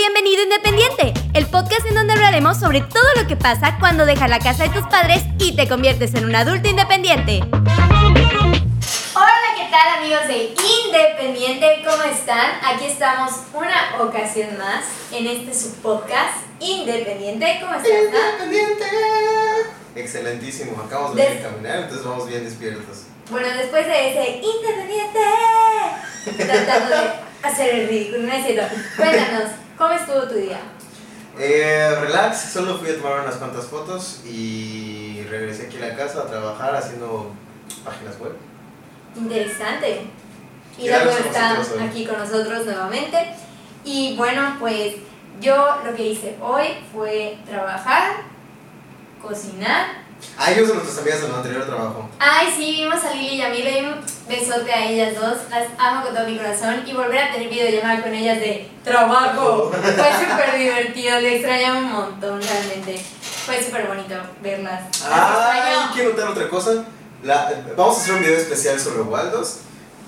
Bienvenido Independiente, el podcast en donde hablaremos sobre todo lo que pasa cuando dejas la casa de tus padres y te conviertes en un adulto independiente. Hola, ¿qué tal amigos de Independiente? ¿Cómo están? Aquí estamos una ocasión más en este subpodcast Independiente. ¿Cómo estás? Independiente. Excelentísimo, acabamos de Des- caminar, entonces vamos bien despiertos. Bueno, después de ese Independiente, tratando de hacer el ridículo, no es cierto. Cuéntanos, ¿cómo estuvo tu día? Eh, relax, solo fui a tomar unas cuantas fotos y regresé aquí a la casa a trabajar haciendo páginas web. Interesante. Y luego con está aquí con nosotros nuevamente. Y bueno, pues yo lo que hice hoy fue trabajar, cocinar. Ah, yo son nuestras amigas del anterior trabajo. Ay, sí, vimos a Lili y a mí, le di un besote a ellas dos. Las amo con todo mi corazón. Y volver a tener videollamada con ellas de trabajo. Fue súper divertido, le extrañaba un montón realmente. Fue súper bonito verlas. Las Ah, extraño. quiero notar otra cosa. La- vamos a hacer un video especial sobre Waldos.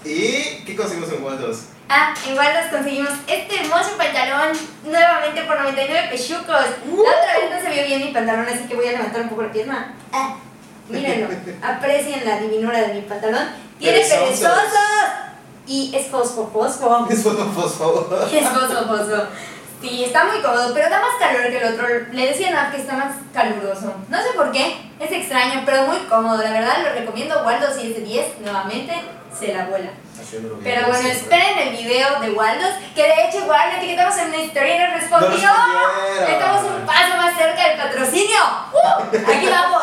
¿Y qué conseguimos en Waldos? Ah, en Waldos conseguimos este hermoso pantalón nuevamente por 99 pechucos. Uh. La otra vez no se vio bien mi pantalón, así que voy a levantar un poco la pierna. Ah, mírenlo, aprecien la divinura de mi pantalón. Tiene Perezosos. perezosos y es fosfo fosfo. Es por favor. Es fosfo fosfo. Sí, está muy cómodo, pero da más calor que el otro. Le decía a Nav que está más caluroso. No sé por qué, es extraño, pero muy cómodo. La verdad, lo recomiendo. Waldos y es de 10, nuevamente, se la vuela. Haciéndolo bien, Pero bueno, siempre. esperen el video de Waldos, que de hecho igual le etiquetamos en una historia y nos respondió. Estamos un paso más cerca del patrocinio. ¡Uh! Aquí vamos.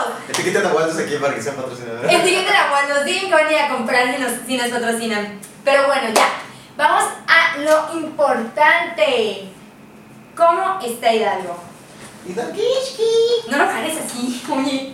Etiqueten a Waldos aquí para que sean patrocinadores. Etiqueten a Waldos, digan que van a ir a comprar si nos, si nos patrocinan. Pero bueno, ya. Vamos a lo importante. ¿Cómo está Hidalgo? Dankishki. No lo pares así, oye.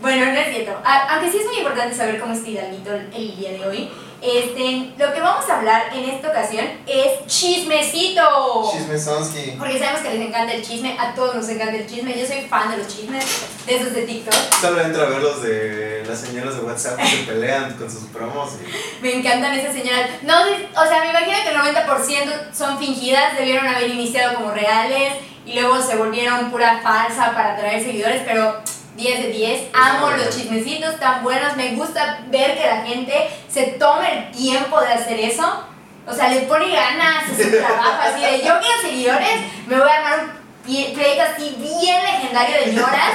Bueno, no es cierto. A- aunque sí es muy importante saber cómo está Hidalguito el día de hoy. Este, lo que vamos a hablar en esta ocasión es chismecito. Chismesonsky. Porque sabemos que les encanta el chisme, a todos nos encanta el chisme. Yo soy fan de los chismes, de esos de TikTok. Solo entra a ver los de las señoras de WhatsApp que se pelean con sus promos y Me encantan esas señoras. No, o sea, me imagino que el 90% son fingidas, debieron haber iniciado como reales y luego se volvieron pura falsa para atraer seguidores, pero 10 de 10. Amo los chismecitos tan buenos, me gusta ver que la gente se tome el tiempo de hacer eso. O sea, le pone ganas a su trabajo, así de yo quiero seguidores, me voy a armar un pleito así bien legendario de lloras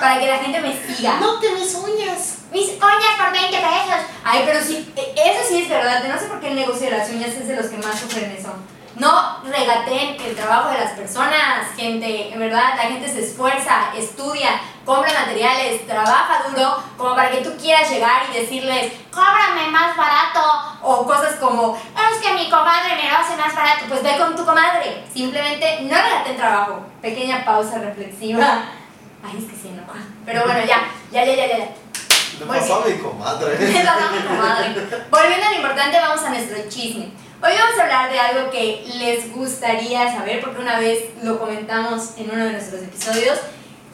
para que la gente me siga. ¡No te mis uñas! Mis uñas por 20 pesos. Ay, pero sí, e- eso sí es verdad. No sé por qué el negocio de las uñas es de los que más sufren eso. No regateen el trabajo de las personas, gente. En verdad, la gente se esfuerza, estudia, compra materiales, trabaja duro, como para que tú quieras llegar y decirles, cóbrame más barato. O cosas como, es que mi comadre me lo hace más barato. Pues ve con tu comadre. Simplemente no regateen trabajo. Pequeña pausa reflexiva. Ay, es que sí, no. Pero bueno, ya, ya, ya, ya, ya. Le pasó a mi comadre. Es la mami comadre. Volviendo a lo importante, vamos a nuestro chisme. Hoy vamos a hablar de algo que les gustaría saber, porque una vez lo comentamos en uno de nuestros episodios,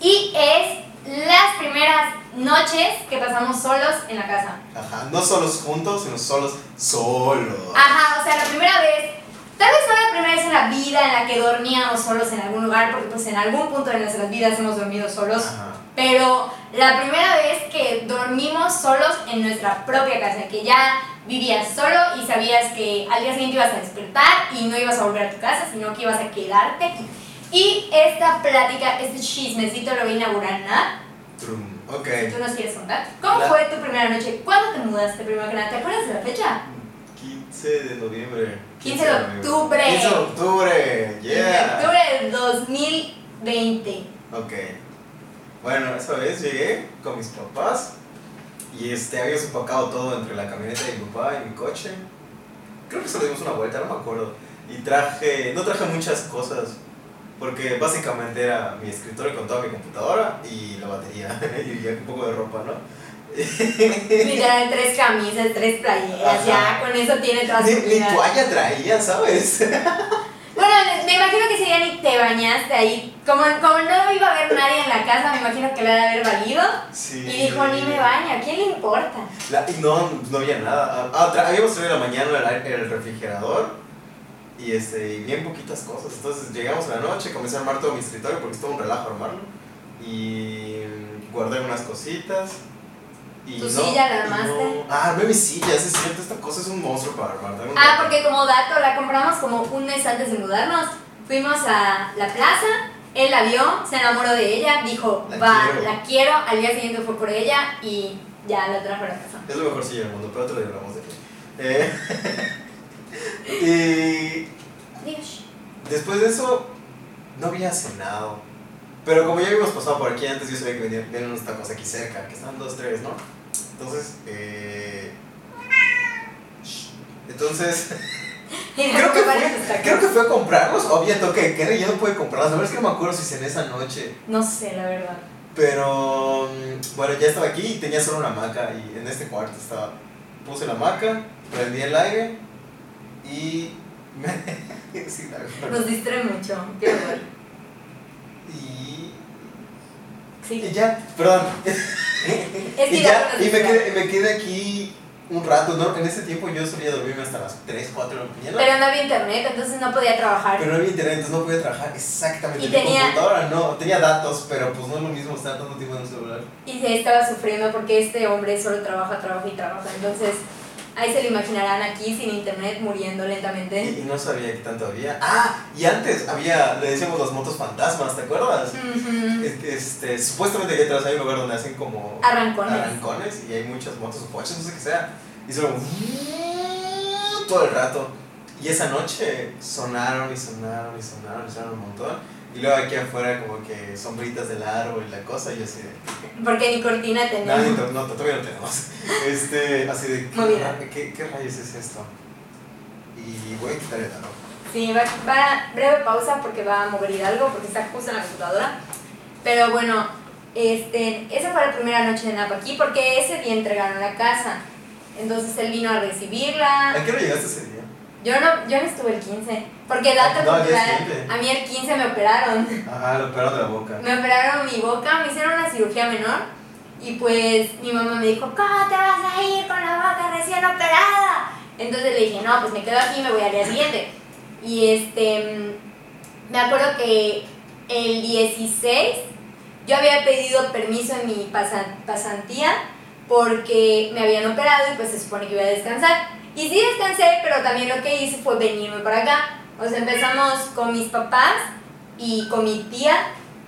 y es las primeras noches que pasamos solos en la casa. Ajá, no solos juntos, sino solos solos. Ajá, o sea, la primera vez, tal vez fue la primera vez en la vida en la que dormíamos solos en algún lugar, porque pues en algún punto de nuestras vidas hemos dormido solos. Ajá. Pero la primera vez que dormimos solos en nuestra propia casa, que ya vivías solo y sabías que al día siguiente ibas a despertar y no ibas a volver a tu casa, sino que ibas a quedarte aquí. Y esta plática, este chismecito lo voy a inaugurar. Trum. Ok. Si tú nos quieres contar. ¿Cómo La- fue tu primera noche? ¿Cuándo te mudaste primero que nada? ¿Te acuerdas de la fecha? 15 de noviembre. 15 de octubre. 15 de octubre, yeah. En octubre del 2020. Ok. Bueno, esa vez llegué con mis papás y este, habíamos empacado todo entre la camioneta de mi papá y mi coche. Creo que solo dimos una vuelta, no me acuerdo. Y traje, no traje muchas cosas, porque básicamente era mi escritorio con toda mi computadora y la batería y un poco de ropa, ¿no? Literal, tres camisas, tres playeras, Ajá. ya con eso tiene toda su ni toalla traía, ¿sabes? Bueno, me imagino que ese día ni te bañaste ahí. Como, como no iba a haber nadie en la casa, me imagino que le ha de haber valido. Sí. Y dijo, ni me baño, ¿a quién le importa? La- no, no había nada. Ah, tra- habíamos traído en la mañana el, el refrigerador Y este, y bien poquitas cosas. Entonces llegamos a la noche, comencé a armar todo mi escritorio porque estuvo un relajo armarlo. Y guardé unas cositas. Y ¿Tu no- silla la armaste? no- Ah, armé mi silla, es cierto, esta cosa es un monstruo para armar. Ah, porque como dato, la compramos como un mes antes de mudarnos. Fuimos a la plaza, él la vio, se enamoró de ella, dijo, La va, quiero". la quiero. Al día siguiente fue por ella y ya la trajo a la casa. Es lo mejor silla del mundo, pero te lo hablamos de aquí. Eh, y después de eso, no había cenado. Pero como ya habíamos pasado por aquí antes, yo sabía que venían, venían unos tacos aquí cerca, que estaban dos, tres, ¿no? Entonces, eh, entonces, creo que, fue, creo que fue a comprarlos, o había toque de queda y ya no pude comprarlos. La verdad es que no me acuerdo si cené esa noche. No sé, la verdad. Pero mm, bueno, ya estaba aquí y tenía solo una hamaca y en este cuarto estaba. Puse la hamaca, prendí el aire y me. sí, la verdad. Nos distrae mucho. Qué horror. y, Sí. y ya, perdón. Es que y ya y me quedé, me quedé aquí un rato, ¿no? En ese tiempo yo solía dormirme hasta las 3, 4 de la mañana. Pero no había internet, entonces no podía trabajar. Pero no había internet, entonces no podía trabajar exactamente. Y Mi tenía- computadora no, tenía datos, pero pues no es lo mismo estar tanto tiempo en un celular. Y se estaba sufriendo porque este hombre solo trabaja, trabaja y trabaja. Entonces, ahí se lo imaginarán aquí sin internet muriendo lentamente. Y, y no sabía que tanto había. Ah, y antes había, le decíamos las motos fantasmas, ¿te acuerdas? Ujú. Este, este, supuestamente aquí atrás hay un lugar donde hacen como Arrancones. arrancones y hay muchas motos o coches, no sé qué sea. Y solo todo el rato. Y esa noche sonaron y sonaron y sonaron y sonaron un montón. Y luego aquí afuera como que sombritas del árbol y la cosa y así de... Porque ni cortina No, tenemos. ni to- no, todavía no tenemos. Este, así de... ¿qué, ra- ¿qué, qué rayos es esto? Y voy a quitar el reloj. Sí, va, va breve pausa porque va a mover algo, porque está justo en la computadora. Pero bueno, este, esa fue la primera noche de Napa aquí, porque ese día entregaron la casa. Entonces él vino a recibirla. ¿A qué hora llegaste ese día? Yo no, yo no estuve el 15, porque dato No, cultural, a mí el 15 me operaron. Ajá, lo operaron de la boca. Me operaron mi boca, me hicieron una cirugía menor y pues mi mamá me dijo, ¿cómo te vas a ir con la boca recién operada? Entonces le dije, no, pues me quedo aquí y me voy al día siguiente. Y este, mm, me acuerdo que el 16 yo había pedido permiso en mi pasan- pasantía porque me habían operado y pues se supone que iba a descansar. Y sí descansé, pero también lo que hice fue venirme para acá. O sea, empezamos con mis papás y con mi tía.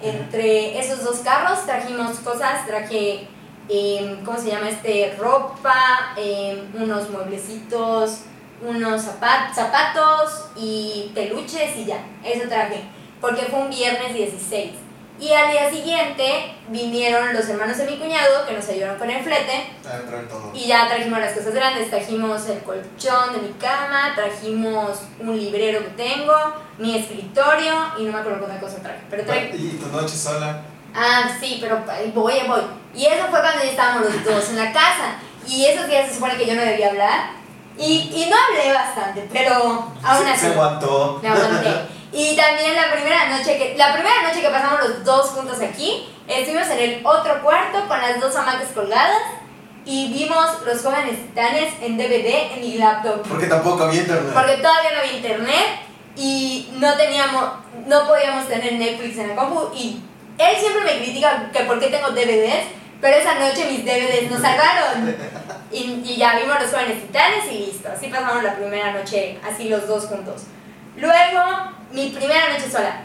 Entre esos dos carros trajimos cosas, traje, em, ¿cómo se llama este? Ropa, em, unos mueblecitos, unos zapat- zapatos y peluches y ya, eso traje, porque fue un viernes 16. Y al día siguiente vinieron los hermanos de mi cuñado que nos ayudaron con el flete todo. y ya trajimos las cosas grandes, trajimos el colchón de mi cama, trajimos un librero que tengo, mi escritorio y no me acuerdo otra cosa traje, pero traje... ¿Y tu noche sola? Ah, sí, pero voy, voy. Y eso fue cuando ya estábamos los dos en la casa. Y esos días se supone que yo no debía hablar. Y, y no hablé bastante, pero aún así Se aguantó. me aguanté. Y también la primera noche que la primera noche que pasamos los dos juntos aquí, estuvimos en el otro cuarto con las dos hamacas colgadas y vimos Los jóvenes titanes en DVD en mi laptop. Porque tampoco había internet. Porque todavía no había internet y no teníamos, no podíamos tener Netflix en la compu y él siempre me critica que por qué tengo DVDs, pero esa noche mis DVDs nos salvaron. Y, y ya vimos los jóvenes titanes y listo. Así pasamos la primera noche, así los dos juntos. Luego, mi primera noche sola.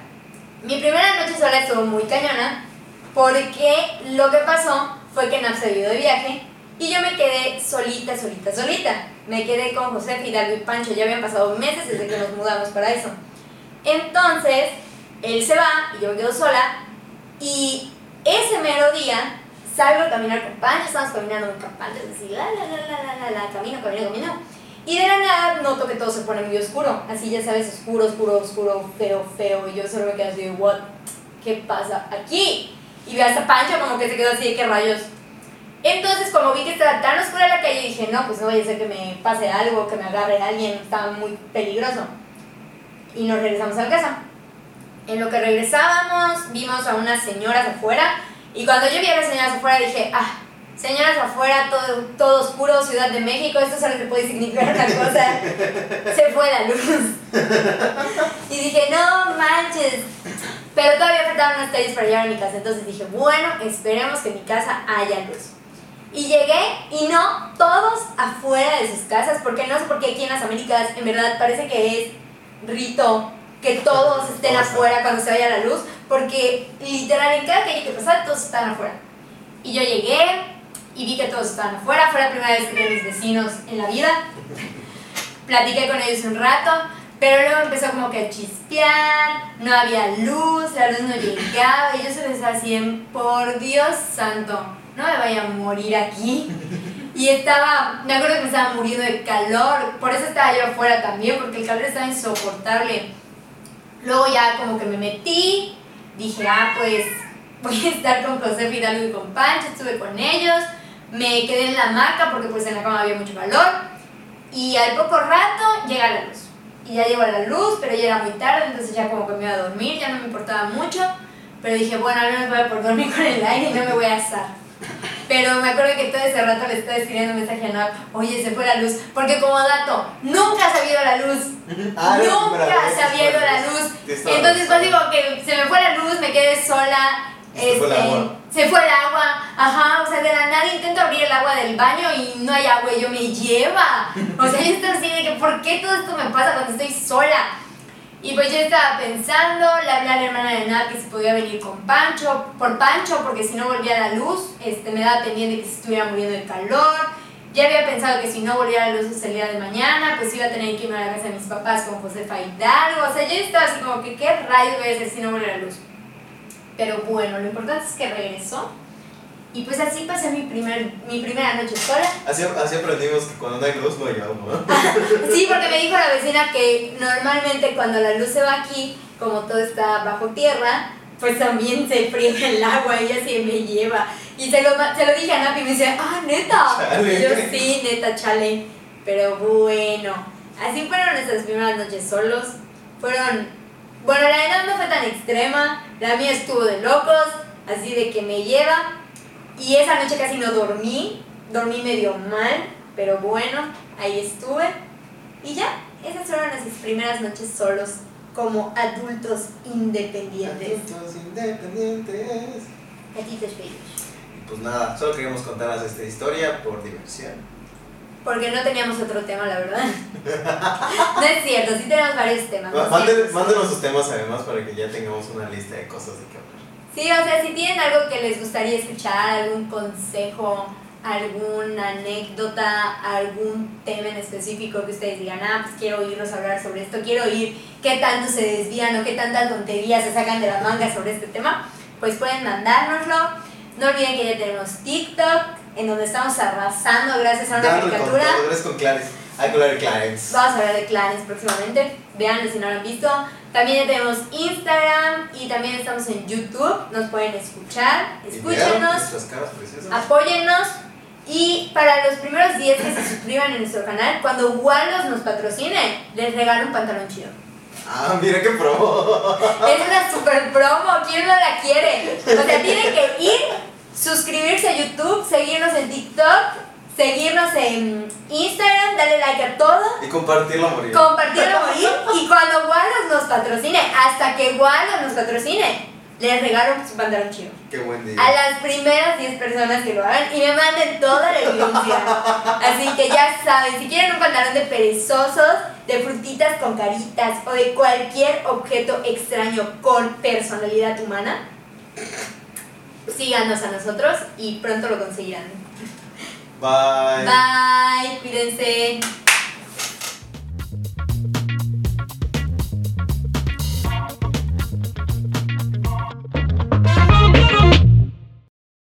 Mi primera noche sola estuvo muy cañona porque lo que pasó fue que Nap se ido de viaje y yo me quedé solita, solita, solita. Me quedé con José, Fidalgo y Pancho. Ya habían pasado meses desde que nos mudamos para eso. Entonces, él se va y yo me quedo sola. Y ese mero día salgo a caminar con Pancho. Estamos caminando muy campantes, así, la, la, la, la, la, la, camino, camino, camino. Y de la nada noto que todo se pone muy oscuro. Así, ya sabes, oscuro, oscuro, oscuro, feo, feo. Y yo solo me quedo así de, ¿what? ¿Qué pasa aquí? Y veo hasta Pancho como que se quedó así de, ¿qué rayos? Entonces, como vi que estaba tan oscura la calle, dije, no, pues no vaya a ser que me pase algo, que me agarre alguien, estaba muy peligroso. Y nos regresamos a la casa. En lo que regresábamos, vimos a unas señoras afuera. Y cuando yo vi a las señoras afuera, dije, ah, Señoras afuera, todo, todo oscuro, Ciudad de México, esto solo te puede significar una cosa. Se fue la luz. Y dije, no manches. Pero todavía faltaban unas calles para llegar a mi casa. Entonces dije, bueno, esperemos que en mi casa haya luz. Y llegué y no, todos afuera de sus casas, porque no sé por qué aquí en las Américas en verdad parece que es rito que todos estén afuera cuando se vaya la luz, porque literal en cada calle que pasaba todos estaban afuera. Y yo llegué y vi que todos estaban afuera, fue la primera vez que vi a mis vecinos en la vida. Platiqué con ellos un rato, pero luego empezó como que a chispear, no había luz, la luz no llegaba, y yo se pensaba así en, por Dios santo, no me vaya a morir aquí. Y estaba, me acuerdo que me estaba muriendo de calor, por eso estaba yo afuera también, porque el calor estaba insoportable. Luego ya como que me metí, dije, ah, pues voy a estar con José Fidalgo y con Pancho, estuve con ellos, me quedé en la hamaca porque pues en la cama había mucho calor, y al poco rato llega la luz. Y ya llegó la luz, pero ya era muy tarde, entonces ya como que me iba a dormir, ya no me importaba mucho, pero dije, bueno, al menos voy a por dormir con el aire y no me voy a asar. Pero me acuerdo que todo ese rato le estaba escribiendo un mensaje a Nap, oye, se fue la luz. Porque como dato, nunca se había ido la luz. Ah, nunca se había ido la luz. Entonces, pues digo que se me fue la luz, me quedé sola. Se fue el este, agua. se fue el agua, ajá, o sea, de la nada intento abrir el agua del baño y no hay agua y yo me lleva. O sea, yo estoy así de que, ¿por qué todo esto me pasa cuando estoy sola? Y pues yo estaba pensando, le hablé a la hermana de Nat que si podía venir con Pancho, por Pancho, porque si no volvía la luz, este, me daba pendiente que se estuviera muriendo de calor. Ya había pensado que si no volvía la luz el día de mañana, pues iba a tener que irme a la casa de mis papás con Josefa Hidalgo. O sea, yo estaba así como que, ¿qué rayos voy a hacer si no vuelve la luz? Pero bueno, lo importante es que regresó. Y pues así pasé mi, primer, mi primera noche sola. Así, así aprendimos que cuando no hay luz no hay agua. Sí, porque me dijo la vecina que normalmente cuando la luz se va aquí, como todo está bajo tierra, pues también se friega el agua, ella sí me lleva. Y se lo, se lo dije a Napi y me dice, ah, neta. Chale. Y yo sí, neta, chale. Pero bueno, así fueron nuestras primeras noches solos. Fueron, bueno, la Nat no fue tan extrema, la mía estuvo de locos, así de que me lleva. Y esa noche casi no dormí, dormí medio mal, pero bueno, ahí estuve. Y ya, esas fueron nuestras primeras noches solos como adultos independientes. Adultos independientes. Gatitos bellos. Pues nada, solo queríamos contarles esta historia por diversión. Porque no teníamos otro tema, la verdad. no es cierto, sí tenemos varios temas. no Mándenos, mándenos sus temas además para que ya tengamos una lista de cosas de qué hablar. Sí, o sea, si tienen algo que les gustaría escuchar, algún consejo, alguna anécdota, algún tema en específico que ustedes digan, ah, pues quiero oírlos hablar sobre esto, quiero oír qué tanto se desvían o qué tantas tonterías se sacan de las mangas sobre este tema, pues pueden mandárnoslo. No olviden que ya tenemos TikTok, en donde estamos arrasando gracias a una Dando caricatura. con Clarence. Hay que hablar de Clarence. Vamos a hablar de clanes próximamente. Veanlo si no lo han visto. También tenemos Instagram y también estamos en YouTube. Nos pueden escuchar. Escúchenos, apóyennos. Y para los primeros 10 que se suscriban en nuestro canal, cuando Waldos nos patrocine, les regalo un pantalón chido. Ah, mira qué promo. Es una super promo, ¿quién no la quiere? O sea, tienen que ir, suscribirse a YouTube, seguirnos en TikTok, seguirnos en Instagram, darle like a todo. Y compartirlo a morir. compartirlo a morir y cuando Waldos nos patrocine, hasta que Waldos nos patrocine, les regalo su pantalón chido. Qué buen día. A las primeras 10 personas que lo hagan y me manden toda la evidencia. Así que ya saben, si quieren un pantalón de perezosos, de frutitas con caritas o de cualquier objeto extraño con personalidad humana, síganos a nosotros y pronto lo conseguirán. Bye. Bye, cuídense.